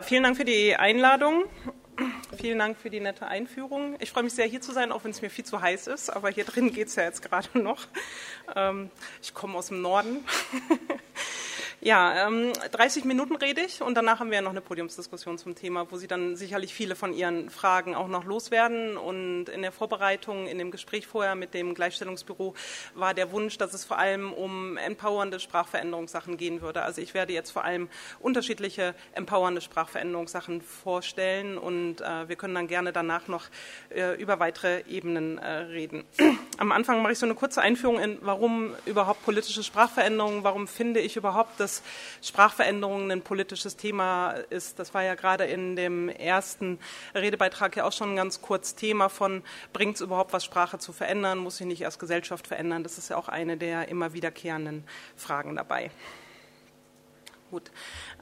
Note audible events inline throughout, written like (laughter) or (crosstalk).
Vielen Dank für die Einladung. Vielen Dank für die nette Einführung. Ich freue mich sehr, hier zu sein, auch wenn es mir viel zu heiß ist. Aber hier drin geht es ja jetzt gerade (laughs) noch. Ähm, ich komme aus dem Norden. (laughs) Ja, ähm, 30 Minuten rede ich und danach haben wir ja noch eine Podiumsdiskussion zum Thema, wo Sie dann sicherlich viele von Ihren Fragen auch noch loswerden. Und in der Vorbereitung, in dem Gespräch vorher mit dem Gleichstellungsbüro war der Wunsch, dass es vor allem um empowernde Sprachveränderungssachen gehen würde. Also ich werde jetzt vor allem unterschiedliche empowernde Sprachveränderungssachen vorstellen und äh, wir können dann gerne danach noch äh, über weitere Ebenen äh, reden. Am Anfang mache ich so eine kurze Einführung in, warum überhaupt politische Sprachveränderungen, warum finde ich überhaupt, dass dass Sprachveränderungen ein politisches Thema ist. Das war ja gerade in dem ersten Redebeitrag ja auch schon ganz kurz Thema von, bringt es überhaupt was, Sprache zu verändern? Muss sich nicht erst Gesellschaft verändern? Das ist ja auch eine der immer wiederkehrenden Fragen dabei. Gut.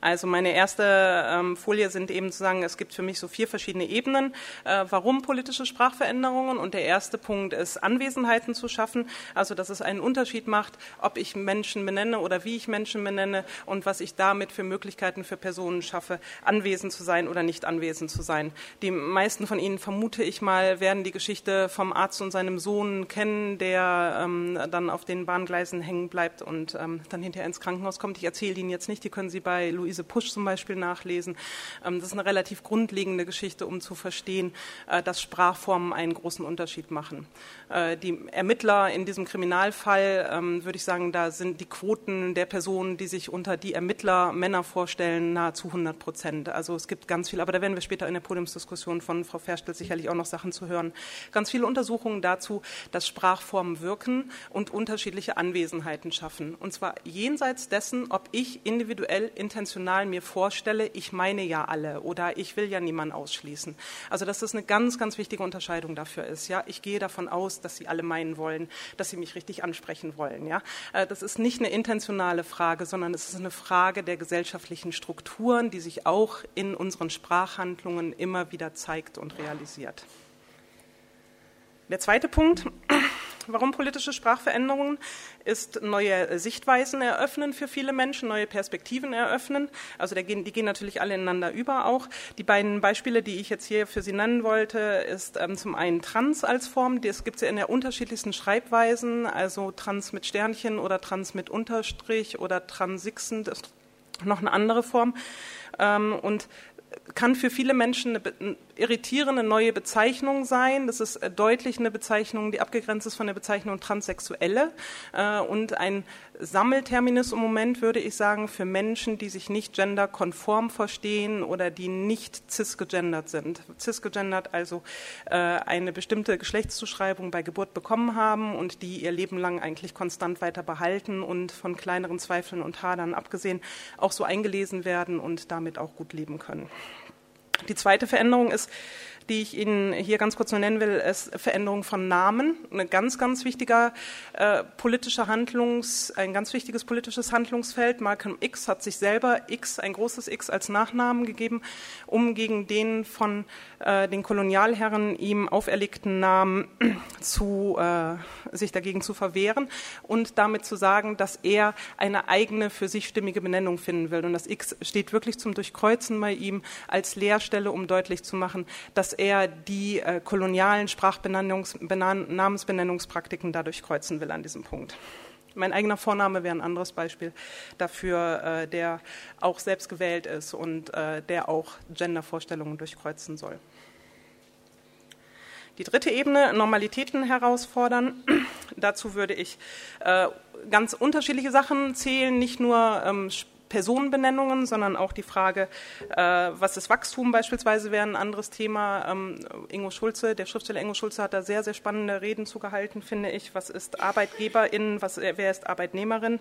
Also meine erste ähm, Folie sind eben zu sagen, es gibt für mich so vier verschiedene Ebenen, äh, warum politische Sprachveränderungen. Und der erste Punkt ist, Anwesenheiten zu schaffen, also dass es einen Unterschied macht, ob ich Menschen benenne oder wie ich Menschen benenne und was ich damit für Möglichkeiten für Personen schaffe, anwesend zu sein oder nicht anwesend zu sein. Die meisten von Ihnen, vermute ich mal, werden die Geschichte vom Arzt und seinem Sohn kennen, der ähm, dann auf den Bahngleisen hängen bleibt und ähm, dann hinterher ins Krankenhaus kommt. Ich erzähle Ihnen jetzt nicht, die können Sie bei Luise Pusch zum Beispiel nachlesen. Ähm, das ist eine relativ grundlegende Geschichte, um zu verstehen, äh, dass Sprachformen einen großen Unterschied machen. Äh, die Ermittler in diesem Kriminalfall, ähm, würde ich sagen, da sind die Quoten der Personen, die sich unter die Ermittler Männer vorstellen, nahezu 100 Prozent. Also es gibt ganz viel, aber da werden wir später in der Podiumsdiskussion von Frau Ferstel sicherlich auch noch Sachen zu hören. Ganz viele Untersuchungen dazu, dass Sprachformen wirken und unterschiedliche Anwesenheiten schaffen. Und zwar jenseits dessen, ob ich individuell intentional emotional mir vorstelle, ich meine ja alle oder ich will ja niemanden ausschließen. Also dass das eine ganz, ganz wichtige Unterscheidung dafür ist. Ja, ich gehe davon aus, dass sie alle meinen wollen, dass sie mich richtig ansprechen wollen. Ja, äh, das ist nicht eine intentionale Frage, sondern es ist eine Frage der gesellschaftlichen Strukturen, die sich auch in unseren Sprachhandlungen immer wieder zeigt und realisiert. Der zweite Punkt Warum politische Sprachveränderungen ist neue Sichtweisen eröffnen für viele Menschen, neue Perspektiven eröffnen. Also die gehen natürlich alle ineinander über auch. Die beiden Beispiele, die ich jetzt hier für Sie nennen wollte, ist ähm, zum einen Trans als Form. Das gibt es ja in der unterschiedlichsten Schreibweisen, also Trans mit Sternchen oder Trans mit Unterstrich oder Transixen, das ist noch eine andere Form. Ähm, und kann für viele Menschen eine irritierende neue Bezeichnung sein. Das ist äh, deutlich eine Bezeichnung, die abgegrenzt ist von der Bezeichnung Transsexuelle äh, und ein Sammelterminus im Moment, würde ich sagen, für Menschen, die sich nicht genderkonform verstehen oder die nicht cisgegendert sind. Cisgegendert also äh, eine bestimmte Geschlechtszuschreibung bei Geburt bekommen haben und die ihr Leben lang eigentlich konstant weiter behalten und von kleineren Zweifeln und Hadern abgesehen auch so eingelesen werden und damit auch gut leben können. Die zweite Veränderung ist, die ich Ihnen hier ganz kurz nur nennen will, ist Veränderung von Namen. Ein ganz, ganz wichtiger äh, politischer Handlungs, ein ganz wichtiges politisches Handlungsfeld. Malcolm X hat sich selber X, ein großes X als Nachnamen gegeben, um gegen den von äh, den Kolonialherren ihm auferlegten Namen (clears throat) zu, äh, sich dagegen zu verwehren und damit zu sagen, dass er eine eigene für sich stimmige Benennung finden will. Und das X steht wirklich zum Durchkreuzen bei ihm als Leerstelle, um deutlich zu machen, dass er die äh, kolonialen Sprachnamensbenennungspraktiken dadurch kreuzen will an diesem Punkt. Mein eigener Vorname wäre ein anderes Beispiel dafür, äh, der auch selbst gewählt ist und äh, der auch Gendervorstellungen durchkreuzen soll. Die dritte Ebene, Normalitäten herausfordern. (clears throat) Dazu würde ich äh, ganz unterschiedliche Sachen zählen, nicht nur ähm, Personenbenennungen, sondern auch die Frage, äh, was ist Wachstum beispielsweise, wäre ein anderes Thema. Ähm, Ingo Schulze, der Schriftsteller Ingo Schulze hat da sehr, sehr spannende Reden zugehalten, finde ich. Was ist Arbeitgeberin, was, wer ist Arbeitnehmerin?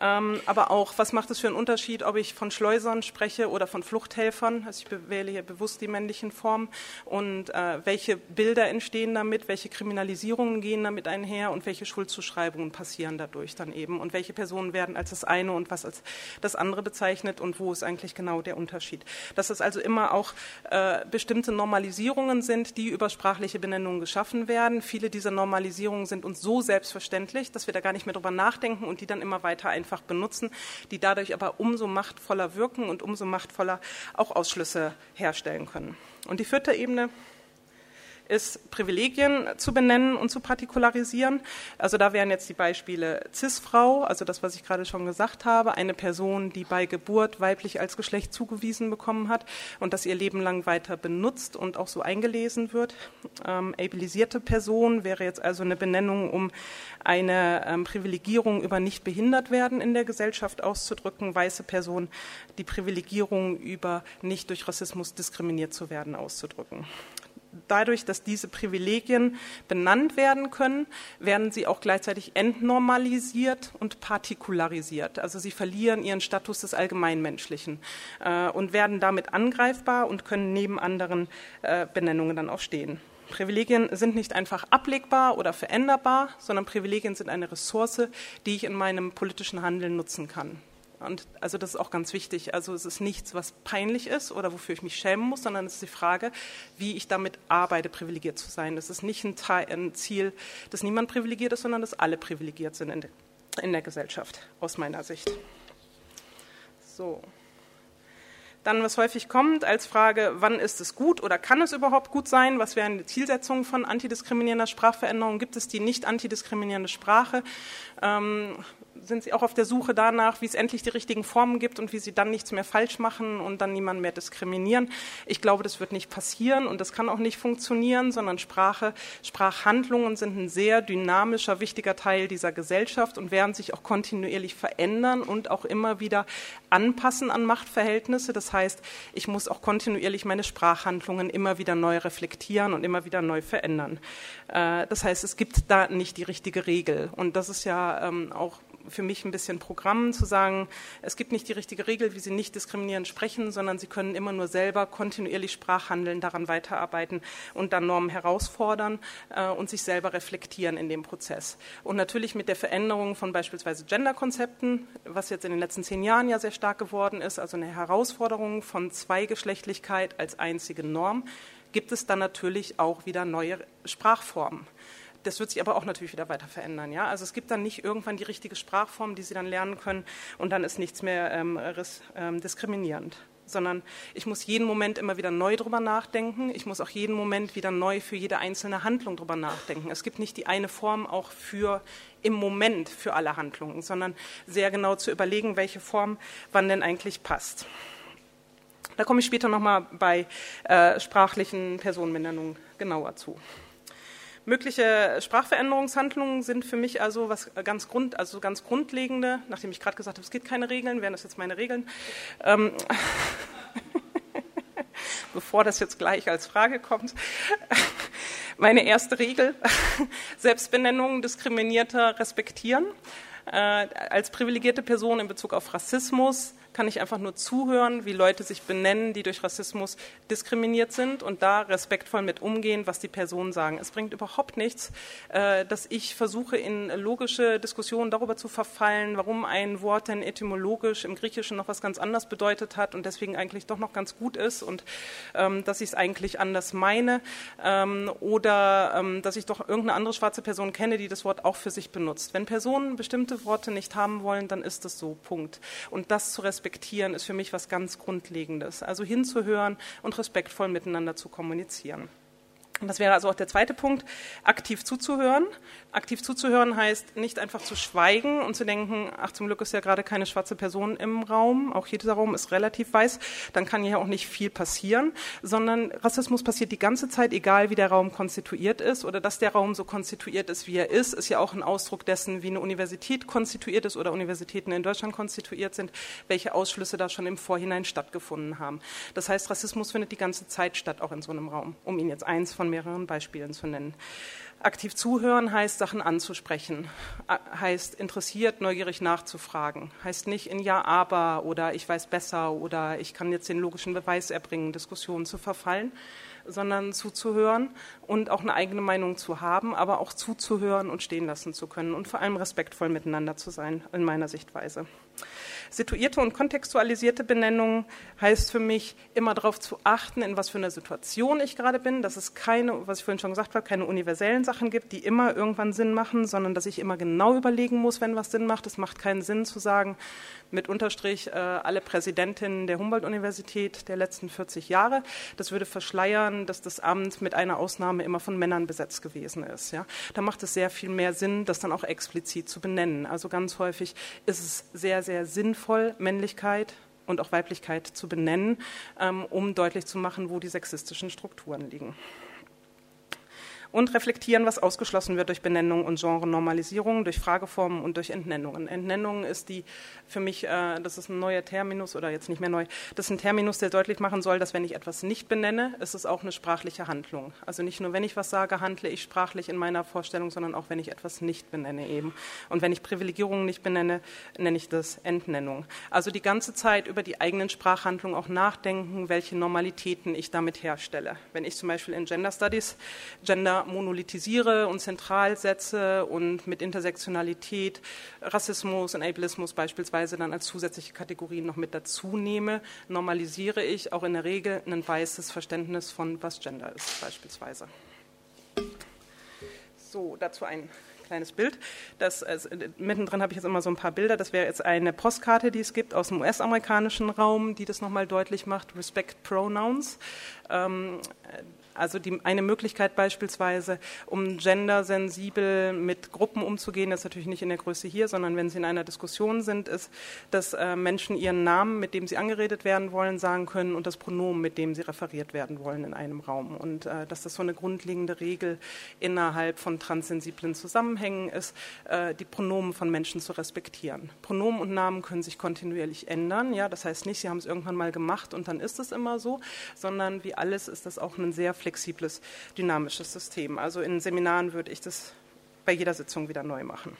Ähm, aber auch, was macht es für einen Unterschied, ob ich von Schleusern spreche oder von Fluchthelfern? Also ich wähle hier bewusst die männlichen Formen. Und äh, welche Bilder entstehen damit, welche Kriminalisierungen gehen damit einher und welche Schuldzuschreibungen passieren dadurch dann eben? Und welche Personen werden als das eine und was als das andere bezeichnet und wo ist eigentlich genau der Unterschied? Dass es also immer auch äh, bestimmte Normalisierungen sind, die über sprachliche Benennungen geschaffen werden. Viele dieser Normalisierungen sind uns so selbstverständlich, dass wir da gar nicht mehr drüber nachdenken und die dann immer weiter ein einfach benutzen, die dadurch aber umso machtvoller wirken und umso machtvoller auch Ausschlüsse herstellen können. Und die vierte Ebene ist, Privilegien zu benennen und zu partikularisieren. Also da wären jetzt die Beispiele CIS-Frau, also das, was ich gerade schon gesagt habe, eine Person, die bei Geburt weiblich als Geschlecht zugewiesen bekommen hat und das ihr Leben lang weiter benutzt und auch so eingelesen wird. Ähm, abilisierte Person wäre jetzt also eine Benennung, um eine ähm, Privilegierung über nicht behindert werden in der Gesellschaft auszudrücken. Weiße Person die Privilegierung über nicht durch Rassismus diskriminiert zu werden auszudrücken dadurch, dass diese Privilegien benannt werden können, werden sie auch gleichzeitig entnormalisiert und partikularisiert. Also sie verlieren ihren Status des Allgemeinmenschlichen äh, und werden damit angreifbar und können neben anderen äh, Benennungen dann auch stehen. Privilegien sind nicht einfach ablegbar oder veränderbar, sondern Privilegien sind eine Ressource, die ich in meinem politischen Handeln nutzen kann. Und also das ist auch ganz wichtig. Also es ist nichts, was peinlich ist oder wofür ich mich schämen muss, sondern es ist die Frage, wie ich damit arbeite, privilegiert zu sein. Es ist nicht ein, Teil, ein, Ziel, dass niemand privilegiert ist, sondern dass alle privilegiert sind in, de, in der Gesellschaft, aus meiner Sicht. So. Dann, was häufig kommt als Frage, wann ist es gut oder kann es überhaupt gut sein? Was wären die Zielsetzungen von antidiskriminierender Sprachveränderung? Gibt es die nicht antidiskriminierende Sprache? Ähm, sind sie auch auf der Suche danach, wie es endlich die richtigen Formen gibt und wie sie dann nichts mehr falsch machen und dann niemanden mehr diskriminieren. Ich glaube, das wird nicht passieren und das kann auch nicht funktionieren, sondern Sprache, Sprachhandlungen sind ein sehr dynamischer, wichtiger Teil dieser Gesellschaft und werden sich auch kontinuierlich verändern und auch immer wieder anpassen an Machtverhältnisse. Das heißt, ich muss auch kontinuierlich meine Sprachhandlungen immer wieder neu reflektieren und immer wieder neu verändern. Äh, das heißt, es gibt da nicht die richtige Regel und das ist ja ähm, auch für mich ein bisschen Programm, zu sagen, es gibt nicht die richtige Regel, wie Sie nicht diskriminierend sprechen, sondern Sie können immer nur selber kontinuierlich Sprachhandeln, daran weiterarbeiten und dann Normen herausfordern äh, und sich selber reflektieren in dem Prozess. Und natürlich mit der Veränderung von beispielsweise Genderkonzepten, was jetzt in den letzten zehn Jahren ja sehr stark geworden ist, also eine Herausforderung von Zweigeschlechtlichkeit als einzige Norm, gibt es dann natürlich auch wieder neue Sprachformen. Das wird sich aber auch natürlich wieder weiter verändern. Ja? Also es gibt dann nicht irgendwann die richtige Sprachform, die Sie dann lernen können und dann ist nichts mehr ähm, ähm, diskriminierend sondern ich muss jeden Moment immer wieder neu drüber nachdenken. Ich muss auch jeden Moment wieder neu für jede einzelne Handlung drüber nachdenken. Es gibt nicht die eine Form auch für im Moment für alle Handlungen, sondern sehr genau zu überlegen, welche Form wann denn eigentlich passt. Da komme ich später nochmal bei äh, sprachlichen Personenbenennungen genauer zu. Mögliche Sprachveränderungshandlungen sind für mich also was ganz Grund, also ganz grundlegende. Nachdem ich gerade gesagt habe, es gibt keine Regeln, wären das jetzt meine Regeln. Ähm, (laughs) bevor das jetzt gleich als Frage kommt. (laughs) Meine erste Regel: (laughs) Selbstbenennungen diskriminierter respektieren. Äh, als privilegierte Person in Bezug auf Rassismus kann ich einfach nur zuhören, wie Leute sich benennen, die durch Rassismus diskriminiert sind und da respektvoll mit umgehen, was die Personen sagen. Es bringt überhaupt nichts, äh, dass ich versuche, in logische Diskussionen darüber zu verfallen, warum ein Wort denn etymologisch im Griechischen noch was ganz anderes bedeutet hat und deswegen eigentlich doch noch ganz gut ist und ähm, dass ich es eigentlich anders meine ähm, oder ähm, dass ich doch irgendeine andere schwarze Person kenne, die das Wort auch für sich benutzt. Wenn Personen bestimmte Worte nicht haben wollen, dann ist das so, Punkt. Und das zu respektieren, respektieren ist für mich was ganz Grundlegendes. Also hinzuhören und respektvoll miteinander zu kommunizieren. Und das wäre also auch der zweite Punkt, aktiv zuzuhören. Aktiv zuzuhören heißt nicht einfach zu schweigen und zu denken, ach zum Glück ist ja gerade keine schwarze Person im Raum, auch dieser Raum ist relativ weiß, dann kann ja auch nicht viel passieren, sondern Rassismus passiert die ganze Zeit, egal wie der Raum konstituiert ist oder dass der Raum so konstituiert ist, wie er ist, ist ja auch ein Ausdruck dessen, wie eine Universität konstituiert ist oder Universitäten in Deutschland konstituiert sind, welche Ausschlüsse da schon im Vorhinein stattgefunden haben. Das heißt, Rassismus findet die ganze Zeit statt, auch in so einem Raum, um Ihnen jetzt eins von von mehreren Beispielen zu nennen. Aktiv zuhören heißt, Sachen anzusprechen, heißt interessiert, neugierig nachzufragen, heißt nicht in Ja, aber oder ich weiß besser oder ich kann jetzt den logischen Beweis erbringen, Diskussionen zu verfallen, sondern zuzuhören und auch eine eigene Meinung zu haben, aber auch zuzuhören und stehen lassen zu können und vor allem respektvoll miteinander zu sein, in meiner Sichtweise. Situierte und kontextualisierte Benennung heißt für mich, immer darauf zu achten, in was für einer Situation ich gerade bin, dass es keine, was ich vorhin schon gesagt habe, keine universellen Sachen gibt, die immer irgendwann Sinn machen, sondern dass ich immer genau überlegen muss, wenn was Sinn macht. Es macht keinen Sinn zu sagen, mit Unterstrich äh, alle Präsidentinnen der Humboldt-Universität der letzten 40 Jahre. Das würde verschleiern, dass das Amt mit einer Ausnahme immer von Männern besetzt gewesen ist. Ja? Da macht es sehr viel mehr Sinn, das dann auch explizit zu benennen. Also ganz häufig ist es sehr, sehr sinnvoll, Männlichkeit und auch Weiblichkeit zu benennen, ähm, um deutlich zu machen, wo die sexistischen Strukturen liegen und reflektieren, was ausgeschlossen wird durch Benennung und Genre-Normalisierung, durch Frageformen und durch Entnennungen. Entnennungen ist die für mich, äh, das ist ein neuer Terminus oder jetzt nicht mehr neu, das ist ein Terminus, der deutlich machen soll, dass wenn ich etwas nicht benenne, ist es auch eine sprachliche Handlung. Also nicht nur, wenn ich was sage, handle ich sprachlich in meiner Vorstellung, sondern auch, wenn ich etwas nicht benenne eben. Und wenn ich Privilegierungen nicht benenne, nenne ich das Entnennung. Also die ganze Zeit über die eigenen Sprachhandlungen auch nachdenken, welche Normalitäten ich damit herstelle. Wenn ich zum Beispiel in Gender Studies Gender monolithisiere und zentral setze und mit Intersektionalität, Rassismus und Ableismus beispielsweise dann als zusätzliche Kategorien noch mit dazu nehme, normalisiere ich auch in der Regel ein weißes Verständnis von, was Gender ist beispielsweise. So, dazu ein kleines Bild. Das, also, mittendrin habe ich jetzt immer so ein paar Bilder. Das wäre jetzt eine Postkarte, die es gibt aus dem US-amerikanischen Raum, die das nochmal deutlich macht. Respect Pronouns. Ähm, also die, eine Möglichkeit beispielsweise, um gendersensibel mit Gruppen umzugehen, das ist natürlich nicht in der Größe hier, sondern wenn sie in einer Diskussion sind, ist, dass äh, Menschen ihren Namen, mit dem sie angeredet werden wollen, sagen können und das Pronomen, mit dem sie referiert werden wollen in einem Raum. Und äh, dass das so eine grundlegende Regel innerhalb von transsensiblen Zusammenhängen ist, äh, die Pronomen von Menschen zu respektieren. Pronomen und Namen können sich kontinuierlich ändern. Ja, das heißt nicht, sie haben es irgendwann mal gemacht und dann ist es immer so, sondern wie alles ist das auch ein sehr flexibles, dynamisches System. Also in Seminaren würde ich das bei jeder Sitzung wieder neu machen.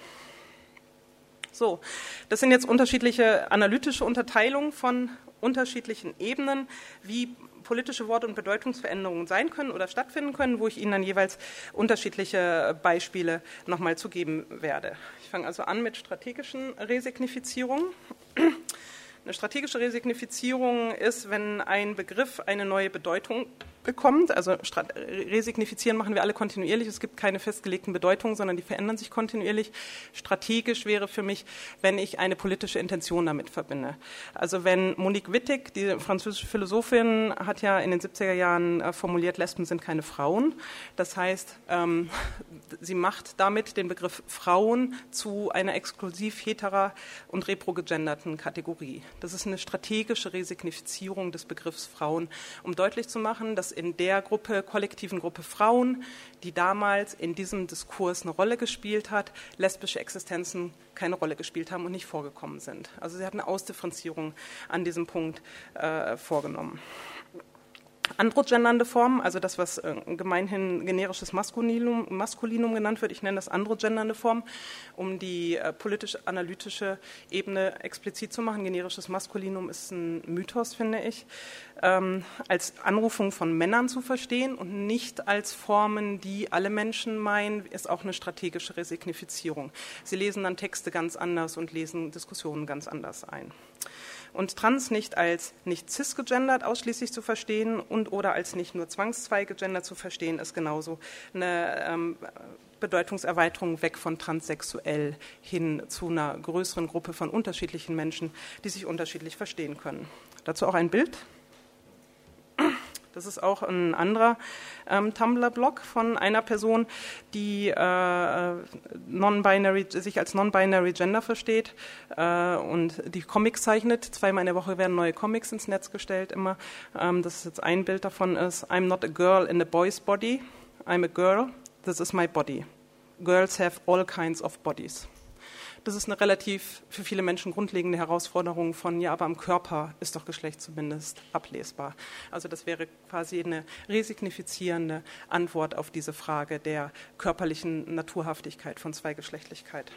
So, das sind jetzt unterschiedliche analytische Unterteilungen von unterschiedlichen Ebenen, wie politische Wort- und Bedeutungsveränderungen sein können oder stattfinden können, wo ich Ihnen dann jeweils unterschiedliche Beispiele nochmal zu geben werde. Ich fange also an mit strategischen Resignifizierungen. Eine strategische Resignifizierung ist, wenn ein Begriff eine neue Bedeutung bekommt. Also resignifizieren machen wir alle kontinuierlich. Es gibt keine festgelegten Bedeutungen, sondern die verändern sich kontinuierlich. Strategisch wäre für mich, wenn ich eine politische Intention damit verbinde. Also wenn Monique Wittig, die französische Philosophin, hat ja in den 70er Jahren äh, formuliert, Lesben sind keine Frauen. Das heißt, ähm, sie macht damit den Begriff Frauen zu einer exklusiv heterer und reprogegenderten Kategorie. Das ist eine strategische Resignifizierung des Begriffs Frauen, um deutlich zu machen, dass in der Gruppe, kollektiven Gruppe Frauen, die damals in diesem Diskurs eine Rolle gespielt hat, lesbische Existenzen keine Rolle gespielt haben und nicht vorgekommen sind. Also sie hat eine Ausdifferenzierung an diesem Punkt äh, vorgenommen androgendernde Formen, also das, was äh, gemeinhin generisches Maskulinum, Maskulinum genannt wird, ich nenne das androgendernde Form, um die äh, politisch-analytische Ebene explizit zu machen. Generisches Maskulinum ist ein Mythos, finde ich, ähm, als Anrufung von Männern zu verstehen und nicht als Formen, die alle Menschen meinen, ist auch eine strategische Resignifizierung. Sie lesen dann Texte ganz anders und lesen Diskussionen ganz anders ein und trans nicht als nicht cisgegendert ausschließlich zu verstehen und oder als nicht nur zwangsfrei zu verstehen, ist genauso eine ähm, Bedeutungserweiterung weg von transsexuell hin zu einer größeren Gruppe von unterschiedlichen Menschen, die sich unterschiedlich verstehen können. Dazu auch ein Bild. Das ist auch ein anderer ähm, Tumblr-Blog von einer Person, die äh, non-binary, sich als non-binary Gender versteht äh, und die Comics zeichnet. Zweimal in der Woche werden neue Comics ins Netz gestellt immer. Ähm, das ist jetzt ein Bild davon ist I'm not a girl in a boy's body. I'm a girl. This is my body. Girls have all kinds of bodies das ist eine relativ für viele Menschen grundlegende Herausforderung von, ja, aber am Körper ist doch Geschlecht zumindest ablesbar. Also das wäre quasi eine resignifizierende Antwort auf diese Frage der körperlichen Naturhaftigkeit von Zweigeschlechtlichkeit.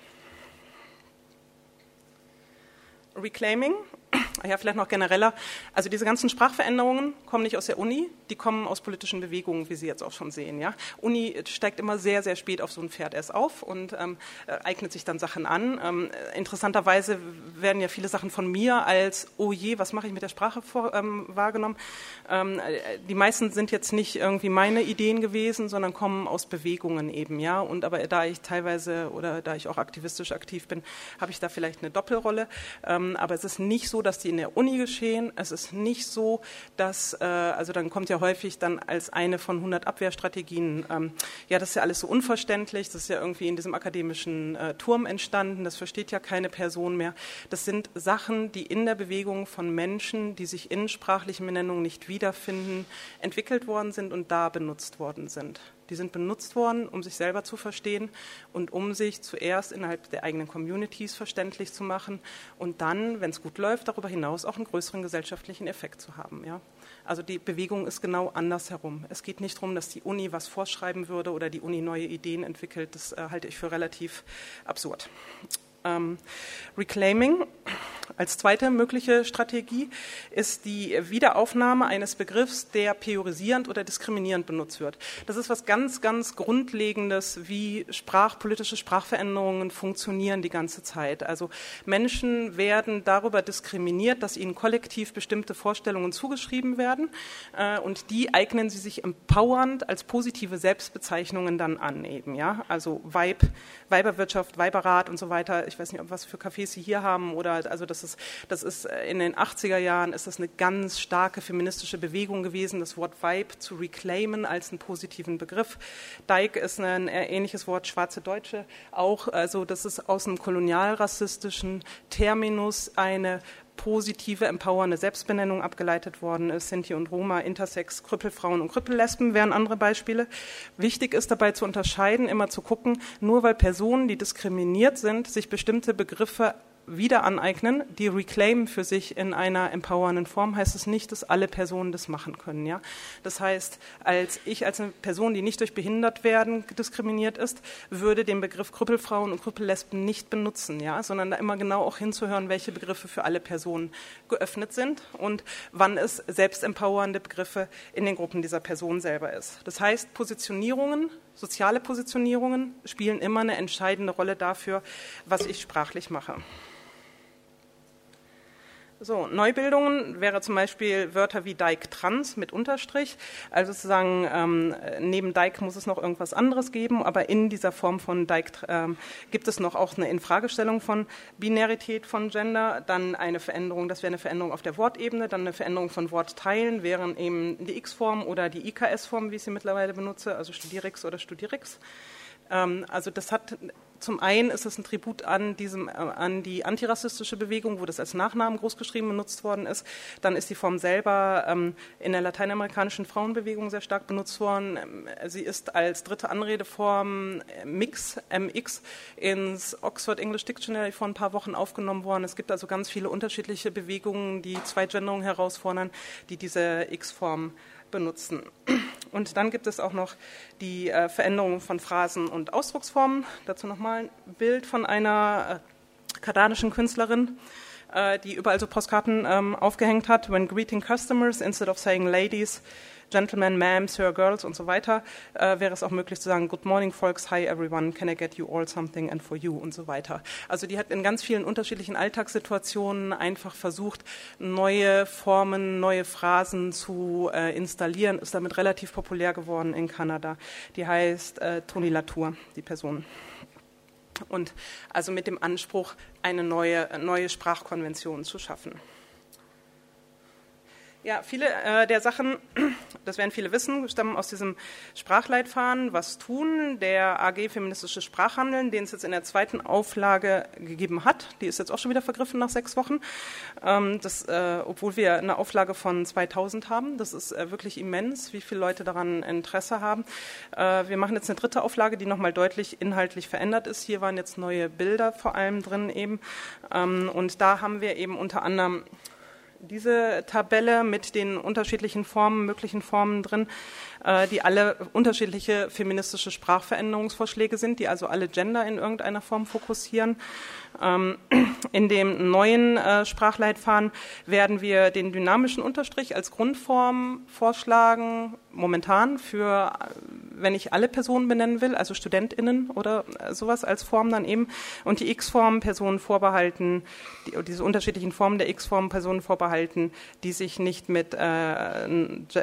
Reclaiming, ja, vielleicht noch genereller. Also diese ganzen Sprachveränderungen kommen nicht aus der Uni, die kommen aus politischen Bewegungen, wie Sie jetzt auch schon sehen. Ja? Uni steigt immer sehr, sehr spät auf so ein Pferd erst auf und ähm, äh, eignet sich dann Sachen an. Ähm, interessanterweise werden ja viele Sachen von mir als, oh je, was mache ich mit der Sprache vor, ähm, wahrgenommen. Ähm, äh, die meisten sind jetzt nicht irgendwie meine Ideen gewesen, sondern kommen aus Bewegungen eben. ja. Und aber da ich teilweise oder da ich auch aktivistisch aktiv bin, habe ich da vielleicht eine Doppelrolle. Ähm, aber es ist nicht so, dass die in der Uni geschehen. Es ist nicht so, dass, äh, also dann kommt ja häufig dann als eine von 100 Abwehrstrategien, ähm, ja, das ist ja alles so unverständlich, das ist ja irgendwie in diesem akademischen äh, Turm entstanden, das versteht ja keine Person mehr. Das sind Sachen, die in der Bewegung von Menschen, die sich in sprachlichen Benennungen nicht wiederfinden, entwickelt worden sind und da benutzt worden sind. Die sind benutzt worden, um sich selber zu verstehen und um sich zuerst innerhalb der eigenen Communities verständlich zu machen und dann, wenn es gut läuft, darüber hinaus auch einen größeren gesellschaftlichen Effekt zu haben. Ja? Also die Bewegung ist genau andersherum. Es geht nicht darum, dass die Uni was vorschreiben würde oder die Uni neue Ideen entwickelt. Das äh, halte ich für relativ absurd. Ähm, Reclaiming als zweite mögliche Strategie ist die Wiederaufnahme eines Begriffs, der priorisierend oder diskriminierend benutzt wird. Das ist was ganz, ganz Grundlegendes, wie sprachpolitische Sprachveränderungen funktionieren die ganze Zeit. Also Menschen werden darüber diskriminiert, dass ihnen kollektiv bestimmte Vorstellungen zugeschrieben werden äh, und die eignen sie sich empowernd als positive Selbstbezeichnungen dann an eben. Ja? Also Weib, Weiberwirtschaft, Weiberrat und so weiter. Ich weiß nicht, was für Cafés Sie hier haben oder also das ist, das ist äh, in den 80er Jahren ist das eine ganz starke feministische Bewegung gewesen, das Wort Vibe zu reclaimen als einen positiven Begriff. Dyke ist ein ähnliches Wort, schwarze Deutsche auch. Also das ist aus einem kolonialrassistischen Terminus eine positive, empowernde Selbstbenennung abgeleitet worden ist. Sinti und Roma, Intersex, Krüppelfrauen und Krüppellesben wären andere Beispiele. Wichtig ist dabei zu unterscheiden, immer zu gucken, nur weil Personen, die diskriminiert sind, sich bestimmte Begriffe wieder aneignen, die reclaim für sich in einer empowernden Form, heißt es nicht, dass alle Personen das machen können. Ja? Das heißt, als ich als eine Person, die nicht durch Behindertwerden diskriminiert ist, würde den Begriff Krüppelfrauen und Krüppellesben nicht benutzen, ja? sondern da immer genau auch hinzuhören, welche Begriffe für alle Personen geöffnet sind und wann es selbstempowernde Begriffe in den Gruppen dieser Person selber ist. Das heißt, Positionierungen soziale Positionierungen spielen immer eine entscheidende Rolle dafür, was ich sprachlich mache. So, Neubildungen wäre zum Beispiel Wörter wie Dike Trans mit Unterstrich. Also sozusagen ähm, neben Dike muss es noch irgendwas anderes geben, aber in dieser Form von Dike ähm, gibt es noch auch eine Infragestellung von Binarität von Gender, dann eine Veränderung, das wäre eine Veränderung auf der Wortebene, dann eine Veränderung von Wortteilen, wären eben die X-Form oder die IKS-Form, wie ich sie mittlerweile benutze, also Studierix oder Studierix. Ähm, also das hat zum einen ist es ein Tribut an, diesem, äh, an die antirassistische Bewegung, wo das als Nachnamen großgeschrieben benutzt worden ist. Dann ist die Form selber ähm, in der lateinamerikanischen Frauenbewegung sehr stark benutzt worden. Ähm, sie ist als dritte Anredeform äh, Mix, MX, ins Oxford English Dictionary vor ein paar Wochen aufgenommen worden. Es gibt also ganz viele unterschiedliche Bewegungen, die Zweitgenderung herausfordern, die diese X-Form benutzen. Und dann gibt es auch noch die äh, Veränderung von Phrasen und Ausdrucksformen. Dazu nochmal ein Bild von einer äh, kanadischen Künstlerin, äh, die überall so Postkarten ähm, aufgehängt hat. When greeting customers, instead of saying ladies, Gentlemen, Ma'am, Sir, Girls und so weiter, äh, wäre es auch möglich zu sagen, Good morning, folks, hi everyone, can I get you all something and for you und so weiter. Also die hat in ganz vielen unterschiedlichen Alltagssituationen einfach versucht, neue Formen, neue Phrasen zu äh, installieren, ist damit relativ populär geworden in Kanada. Die heißt äh, Toni Latour, die Person und also mit dem Anspruch, eine neue, neue Sprachkonvention zu schaffen. Ja, viele äh, der Sachen, (clears throat) das werden viele wissen, stammen aus diesem Sprachleitfaden Was tun, der AG Feministische Sprachhandeln, den es jetzt in der zweiten Auflage gegeben hat. Die ist jetzt auch schon wieder vergriffen nach sechs Wochen, ähm, das, äh, obwohl wir eine Auflage von 2000 haben. Das ist äh, wirklich immens, wie viele Leute daran Interesse haben. Äh, wir machen jetzt eine dritte Auflage, die nochmal deutlich inhaltlich verändert ist. Hier waren jetzt neue Bilder vor allem drin eben. Ähm, und da haben wir eben unter anderem diese Tabelle mit den unterschiedlichen Formen, möglichen Formen drin, die alle unterschiedliche feministische Sprachveränderungsvorschläge sind, die also alle Gender in irgendeiner Form fokussieren. Ähm, in dem neuen äh, Sprachleitfaden werden wir den dynamischen Unterstrich als Grundform vorschlagen, momentan für, wenn ich alle Personen benennen will, also StudentInnen oder sowas als Form dann eben, und die X-Form Personen vorbehalten, die, diese unterschiedlichen Formen der X-Form Personen vorbehalten, die sich nicht mit äh,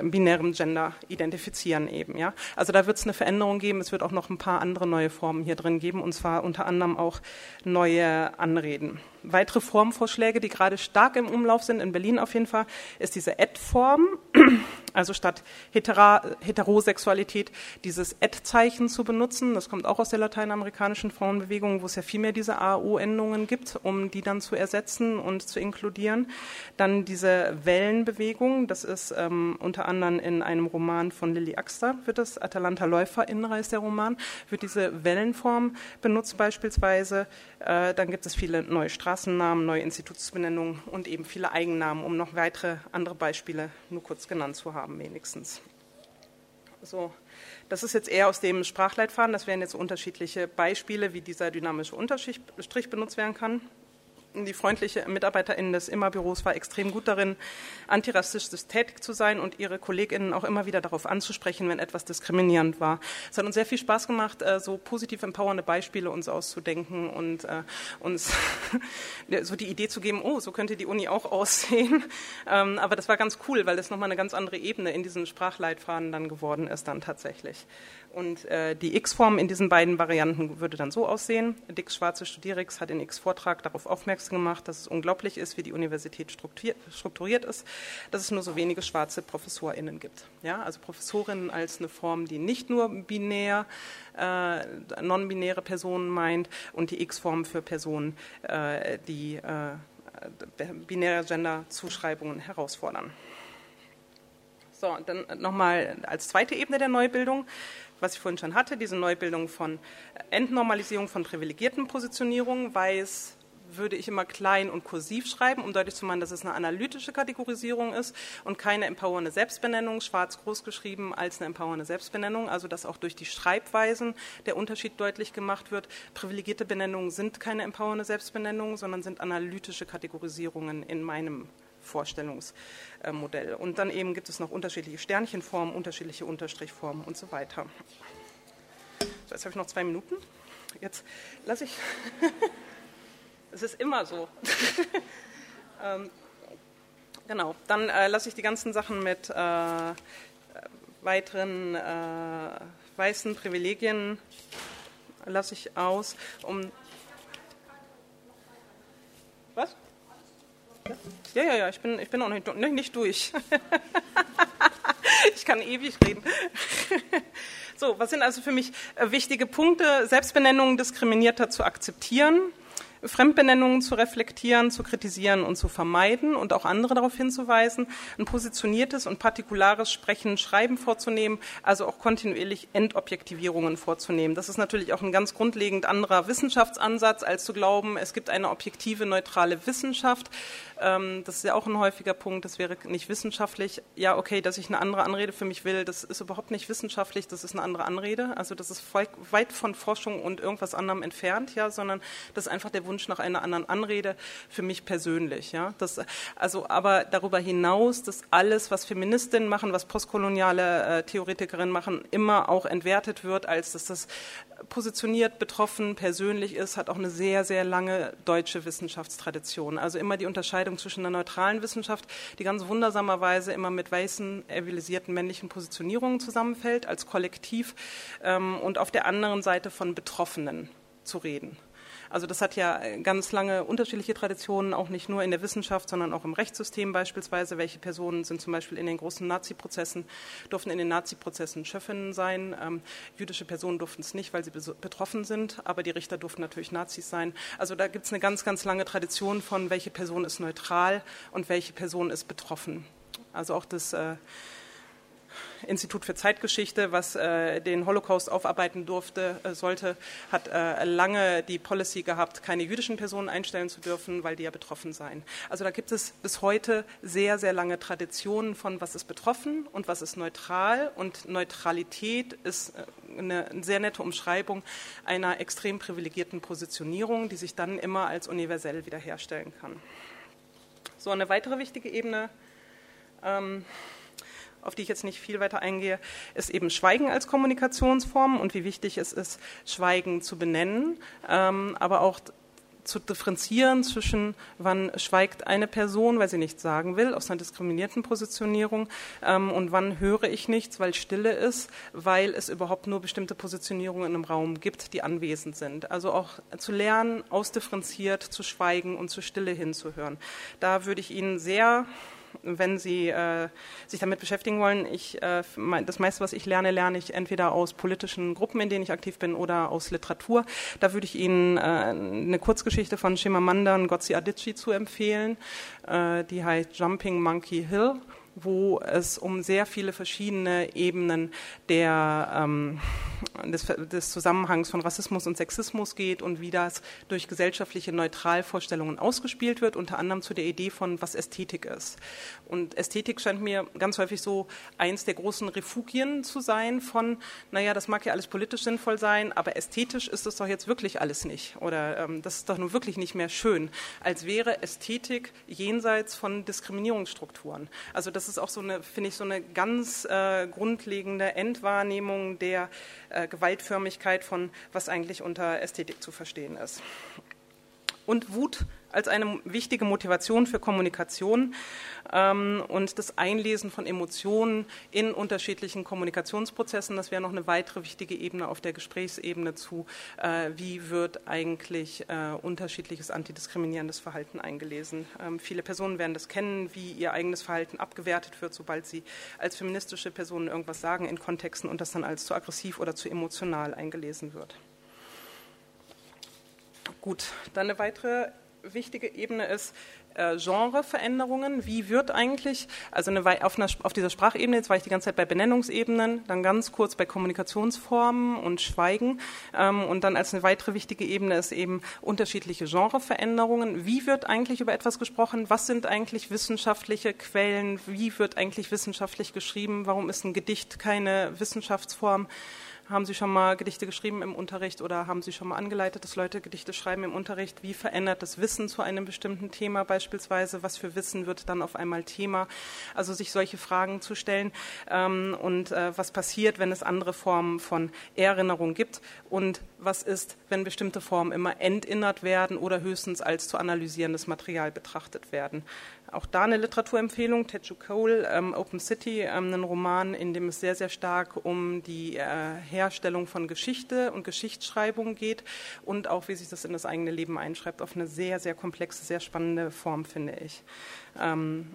binärem Gender identifizieren eben, ja. Also da wird es eine Veränderung geben, es wird auch noch ein paar andere neue Formen hier drin geben, und zwar unter anderem auch neue Anreden. Weitere Formvorschläge, die gerade stark im Umlauf sind, in Berlin auf jeden Fall, ist diese Ad-Form, (clears throat) also statt Hetera Heterosexualität dieses Ad-Zeichen zu benutzen. Das kommt auch aus der lateinamerikanischen Frauenbewegung, wo es ja viel mehr diese AO-Endungen gibt, um die dann zu ersetzen und zu inkludieren. Dann diese Wellenbewegung, das ist ähm, unter anderem in einem Roman von Lilly Axter, wird das, Atalanta Läuferinnen heißt der Roman, wird diese Wellenform benutzt beispielsweise. Äh, dann gibt es viele neue Straßen Straßennamen, neue Institutsbenennungen und eben viele Eigennamen, um noch weitere andere Beispiele nur kurz genannt zu haben, wenigstens. So, das ist jetzt eher aus dem Sprachleitfaden. Das wären jetzt unterschiedliche Beispiele, wie dieser dynamische Unterstrich benutzt werden kann die freundliche Mitarbeiterin des Immerbüros war extrem gut darin, antirassistisch tätig zu sein und ihre KollegInnen auch immer wieder darauf anzusprechen, wenn etwas diskriminierend war. Es hat uns sehr viel Spaß gemacht, äh, so positiv empowernde Beispiele uns auszudenken und äh, uns (laughs) so die Idee zu geben, oh, so könnte die Uni auch aussehen. (laughs) Ähm, aber das war ganz cool, weil das nochmal eine ganz andere Ebene in diesen Sprachleitfaden dann geworden ist dann tatsächlich. Und äh, die X-Form in diesen beiden Varianten würde dann so aussehen. Dix Schwarze Studierix hat in X-Vortrag darauf aufmerksam gemacht, dass es unglaublich ist, wie die Universität strukturiert ist, dass es nur so wenige schwarze ProfessorInnen gibt. Ja, also Professorinnen als eine Form, die nicht nur binär, äh, non-binäre Personen meint und die X-Form für Personen, äh, die äh, binäre Gender-Zuschreibungen herausfordern. So, dann nochmal als zweite Ebene der Neubildung was ich vorhin schon hatte, diese Neubildung von Entnormalisierung von privilegierten Positionierungen, weiß, würde ich immer klein und kursiv schreiben, um deutlich zu machen, dass es eine analytische Kategorisierung ist und keine empowernde Selbstbenennung, schwarz groß geschrieben als eine empowernde Selbstbenennung, also dass auch durch die Schreibweisen der Unterschied deutlich gemacht wird. Privilegierte Benennungen sind keine empowernde Selbstbenennung, sondern sind analytische Kategorisierungen in meinem Vorstellungsmodell. Und dann eben gibt es noch unterschiedliche Sternchenformen, unterschiedliche Unterstrichformen und so weiter. So, jetzt habe ich noch zwei Minuten. Jetzt lasse ich. (laughs) es ist immer so. (laughs) ähm, genau, dann äh, lasse ich die ganzen Sachen mit äh, weiteren äh, weißen Privilegien lasse ich aus, um was? Ja, ja, ja, ich bin, ich bin auch nicht, nicht durch. (laughs) ich kann ewig reden. (laughs) So, was sind also für mich äh, wichtige Punkte? Selbstbenennungen diskriminierter zu akzeptieren, Fremdbenennungen zu reflektieren, zu kritisieren und zu vermeiden und auch andere darauf hinzuweisen, ein positioniertes und partikulares Sprechen, Schreiben vorzunehmen, also auch kontinuierlich Endobjektivierungen vorzunehmen. Das ist natürlich auch ein ganz grundlegend anderer Wissenschaftsansatz, als zu glauben, es gibt eine objektive, neutrale Wissenschaft. Ähm, das ist ja auch ein häufiger Punkt, das wäre nicht wissenschaftlich. Ja, okay, dass ich eine andere Anrede für mich will, das ist überhaupt nicht wissenschaftlich, das ist eine andere Anrede. Also das ist weit von Forschung und irgendwas anderem entfernt, ja, sondern das ist einfach der Wunsch nach einer anderen Anrede für mich persönlich. Ja? Das, also, aber darüber hinaus, dass alles, was Feministinnen machen, was postkoloniale äh, Theoretikerinnen machen, immer auch entwertet wird, als dass das positioniert, betroffen, persönlich ist, hat auch eine sehr, sehr lange deutsche Wissenschaftstradition. Also immer die Unterscheidung zwischen einer neutralen Wissenschaft, die ganz wundersamerweise immer mit weißen, ervilisierten männlichen Positionierungen zusammenfällt, als Kollektiv, ähm, und auf der anderen Seite von Betroffenen zu reden. Also das hat ja ganz lange unterschiedliche Traditionen, auch nicht nur in der Wissenschaft, sondern auch im Rechtssystem beispielsweise. Welche Personen sind zum Beispiel in den großen Nazi-Prozessen, durften in den Nazi-Prozessen Schöffinnen sein. Ähm, jüdische Personen durften es nicht, weil sie betroffen sind, aber die Richter durften natürlich Nazis sein. Also da gibt es eine ganz, ganz lange Tradition von, welche Person ist neutral und welche Person ist betroffen. Also auch das äh, Institut für Zeitgeschichte, was äh, den Holocaust aufarbeiten durfte, äh, sollte, hat äh, lange die Policy gehabt, keine jüdischen Personen einstellen zu dürfen, weil die ja betroffen seien. Also da gibt es bis heute sehr, sehr lange Traditionen von, was ist betroffen und was ist neutral. Und Neutralität ist äh, eine sehr nette Umschreibung einer extrem privilegierten Positionierung, die sich dann immer als universell wiederherstellen kann. So, eine weitere wichtige Ebene ähm, auf die ich jetzt nicht viel weiter eingehe, ist eben Schweigen als Kommunikationsform und wie wichtig es ist, Schweigen zu benennen, ähm, aber auch zu differenzieren zwischen, wann schweigt eine Person, weil sie nichts sagen will, aus einer diskriminierten Positionierung, ähm, und wann höre ich nichts, weil Stille ist, weil es überhaupt nur bestimmte Positionierungen im Raum gibt, die anwesend sind. Also auch zu lernen, ausdifferenziert zu schweigen und zur Stille hinzuhören. Da würde ich Ihnen sehr wenn Sie äh, sich damit beschäftigen wollen, ich, äh, das meiste, was ich lerne, lerne ich entweder aus politischen Gruppen, in denen ich aktiv bin, oder aus Literatur. Da würde ich Ihnen äh, eine Kurzgeschichte von Chimamanda Ngozi Adichie zu empfehlen. Äh, die heißt Jumping Monkey Hill wo es um sehr viele verschiedene Ebenen der, ähm, des, des, Zusammenhangs von Rassismus und Sexismus geht und wie das durch gesellschaftliche Neutralvorstellungen ausgespielt wird, unter anderem zu der Idee von, was Ästhetik ist. Und Ästhetik scheint mir ganz häufig so eins der großen Refugien zu sein von, naja, das mag ja alles politisch sinnvoll sein, aber ästhetisch ist es doch jetzt wirklich alles nicht. Oder ähm, das ist doch nun wirklich nicht mehr schön. Als wäre Ästhetik jenseits von Diskriminierungsstrukturen. Also das ist auch so eine, finde ich, so eine ganz äh, grundlegende Endwahrnehmung der äh, Gewaltförmigkeit von, was eigentlich unter Ästhetik zu verstehen ist. Und Wut als eine wichtige Motivation für Kommunikation ähm, und das Einlesen von Emotionen in unterschiedlichen Kommunikationsprozessen. Das wäre noch eine weitere wichtige Ebene auf der Gesprächsebene zu, äh, wie wird eigentlich äh, unterschiedliches antidiskriminierendes Verhalten eingelesen. Ähm, viele Personen werden das kennen, wie ihr eigenes Verhalten abgewertet wird, sobald sie als feministische Personen irgendwas sagen in Kontexten und das dann als zu aggressiv oder zu emotional eingelesen wird. Gut, dann eine weitere wichtige Ebene ist äh, Genreveränderungen. Wie wird eigentlich, also eine, auf, einer, auf, dieser Sprachebene, jetzt war ich die ganze Zeit bei Benennungsebenen, dann ganz kurz bei Kommunikationsformen und Schweigen ähm, und dann als eine weitere wichtige Ebene ist eben unterschiedliche Genreveränderungen. Wie wird eigentlich über etwas gesprochen? Was sind eigentlich wissenschaftliche Quellen? Wie wird eigentlich wissenschaftlich geschrieben? Warum ist ein Gedicht keine Wissenschaftsform? Haben Sie schon mal Gedichte geschrieben im Unterricht oder haben Sie schon mal angeleitet, dass Leute Gedichte schreiben im Unterricht? Wie verändert das Wissen zu einem bestimmten Thema beispielsweise? Was für Wissen wird dann auf einmal Thema? Also sich solche Fragen zu stellen ähm, und äh, was passiert, wenn es andere Formen von Erinnerung gibt und was ist, wenn bestimmte Formen immer entinnert werden oder höchstens als zu analysierendes Material betrachtet werden. Auch da eine Literaturempfehlung, Teju Cole, ähm, Open City, ähm, ein Roman, in dem es sehr, sehr stark um die äh, Herstellung von Geschichte und Geschichtsschreibung geht und auch, wie sich das in das eigene Leben einschreibt, auf eine sehr, sehr komplexe, sehr spannende Form, finde ich. Ähm,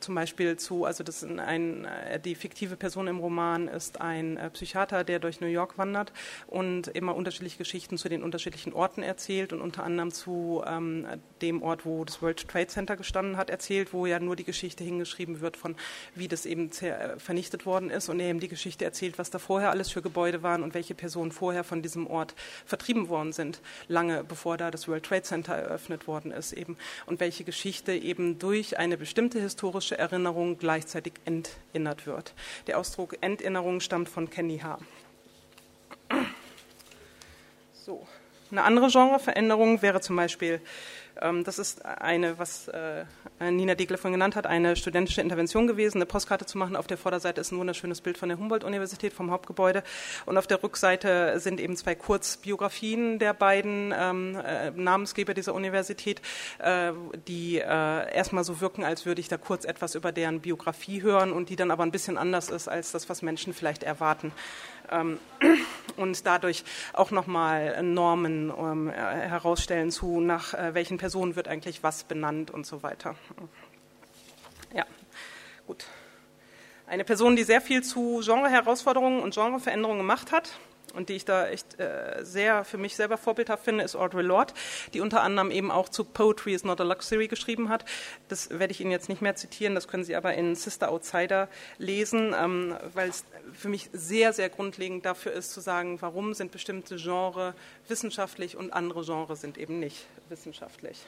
zum Beispiel zu, also das ein, äh, die fiktive Person im Roman ist ein äh, Psychiater, der durch New York wandert und immer unterschiedliche Geschichten zu den unterschiedlichen Orten erzählt und unter anderem zu ähm, dem Ort, wo das World Trade Center gestanden hat, erzählt, wo ja nur die Geschichte hingeschrieben wird von, wie das eben äh, vernichtet worden ist und er eben die Geschichte erzählt, was da vorher alles für Gebäude waren und welche Personen vorher von diesem Ort vertrieben worden sind, lange bevor da das World Trade Center eröffnet worden ist eben und welche Geschichte eben durch eine bestimmte Historie historische Erinnerung gleichzeitig enterinnert wird. Der Ausdruck Enterinnerung stammt von Kenny H. So. Eine andere Genreveränderung wäre zum Beispiel das ist eine, was äh, Nina Degler vorhin genannt hat, eine studentische Intervention gewesen, eine Postkarte zu machen. Auf der Vorderseite ist ein wunderschönes Bild von der Humboldt-Universität, vom Hauptgebäude. Und auf der Rückseite sind eben zwei Kurzbiografien der beiden ähm, äh, Namensgeber dieser Universität, äh, die erstmal so wirken, als würde ich da kurz etwas über deren Biografie hören und die dann aber ein bisschen anders ist als das, was Menschen vielleicht erwarten. Ähm, (clears throat) und dadurch auch nochmal Normen ähm, herausstellen zu, nach äh, welchen Personen wird eigentlich was benannt und so weiter. Ja, gut. Eine Person, die sehr viel zu Genreherausforderungen und Genreveränderungen gemacht hat, und die ich da echt äh, sehr für mich selber vorbildhaft finde, ist Audre Lorde, die unter anderem eben auch zu Poetry is not a Luxury geschrieben hat. Das werde ich Ihnen jetzt nicht mehr zitieren, das können Sie aber in Sister Outsider lesen, ähm, weil es für mich sehr, sehr grundlegend dafür ist zu sagen, warum sind bestimmte Genres wissenschaftlich und andere Genres sind eben nicht wissenschaftlich.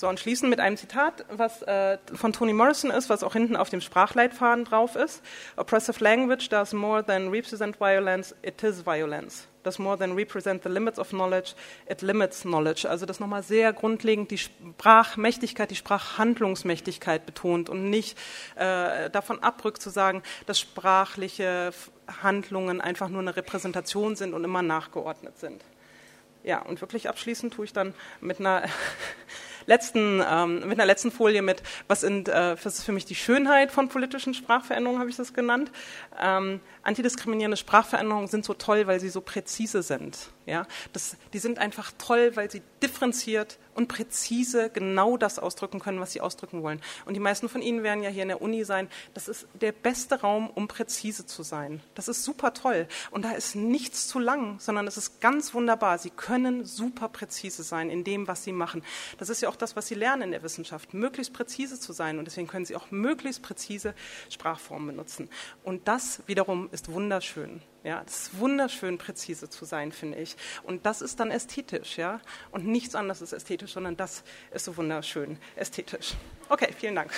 So, und schließen mit einem Zitat, was äh, von Toni Morrison ist, was auch hinten auf dem Sprachleitfaden drauf ist. Oppressive language does more than represent violence, it is violence. Does more than represent the limits of knowledge, it limits knowledge. Also das nochmal sehr grundlegend die Sprachmächtigkeit, die Sprachhandlungsmächtigkeit betont und nicht äh, davon abrückt zu sagen, dass sprachliche Handlungen einfach nur eine Repräsentation sind und immer nachgeordnet sind. Ja, und wirklich abschließend tue ich dann mit einer (laughs) letzten, ähm, mit einer letzten Folie mit, was, sind, äh, was ist für mich die Schönheit von politischen Sprachveränderungen, habe ich das genannt. Ähm, antidiskriminierende Sprachveränderungen sind so toll, weil sie so präzise sind. Ja? Das, die sind einfach toll, weil sie differenziert und präzise genau das ausdrücken können, was sie ausdrücken wollen. Und die meisten von Ihnen werden ja hier in der Uni sein. Das ist der beste Raum, um präzise zu sein. Das ist super toll. Und da ist nichts zu lang, sondern es ist ganz wunderbar. Sie können super präzise sein in dem, was Sie machen. Das ist ja auch das, was Sie lernen in der Wissenschaft, möglichst präzise zu sein. Und deswegen können Sie auch möglichst präzise Sprachformen benutzen. Und das wiederum ist wunderschön. Ja, es ist wunderschön, präzise zu sein, finde ich. Und das ist dann ästhetisch, ja. Und nichts anderes ist ästhetisch, sondern das ist so wunderschön ästhetisch. Okay, vielen Dank.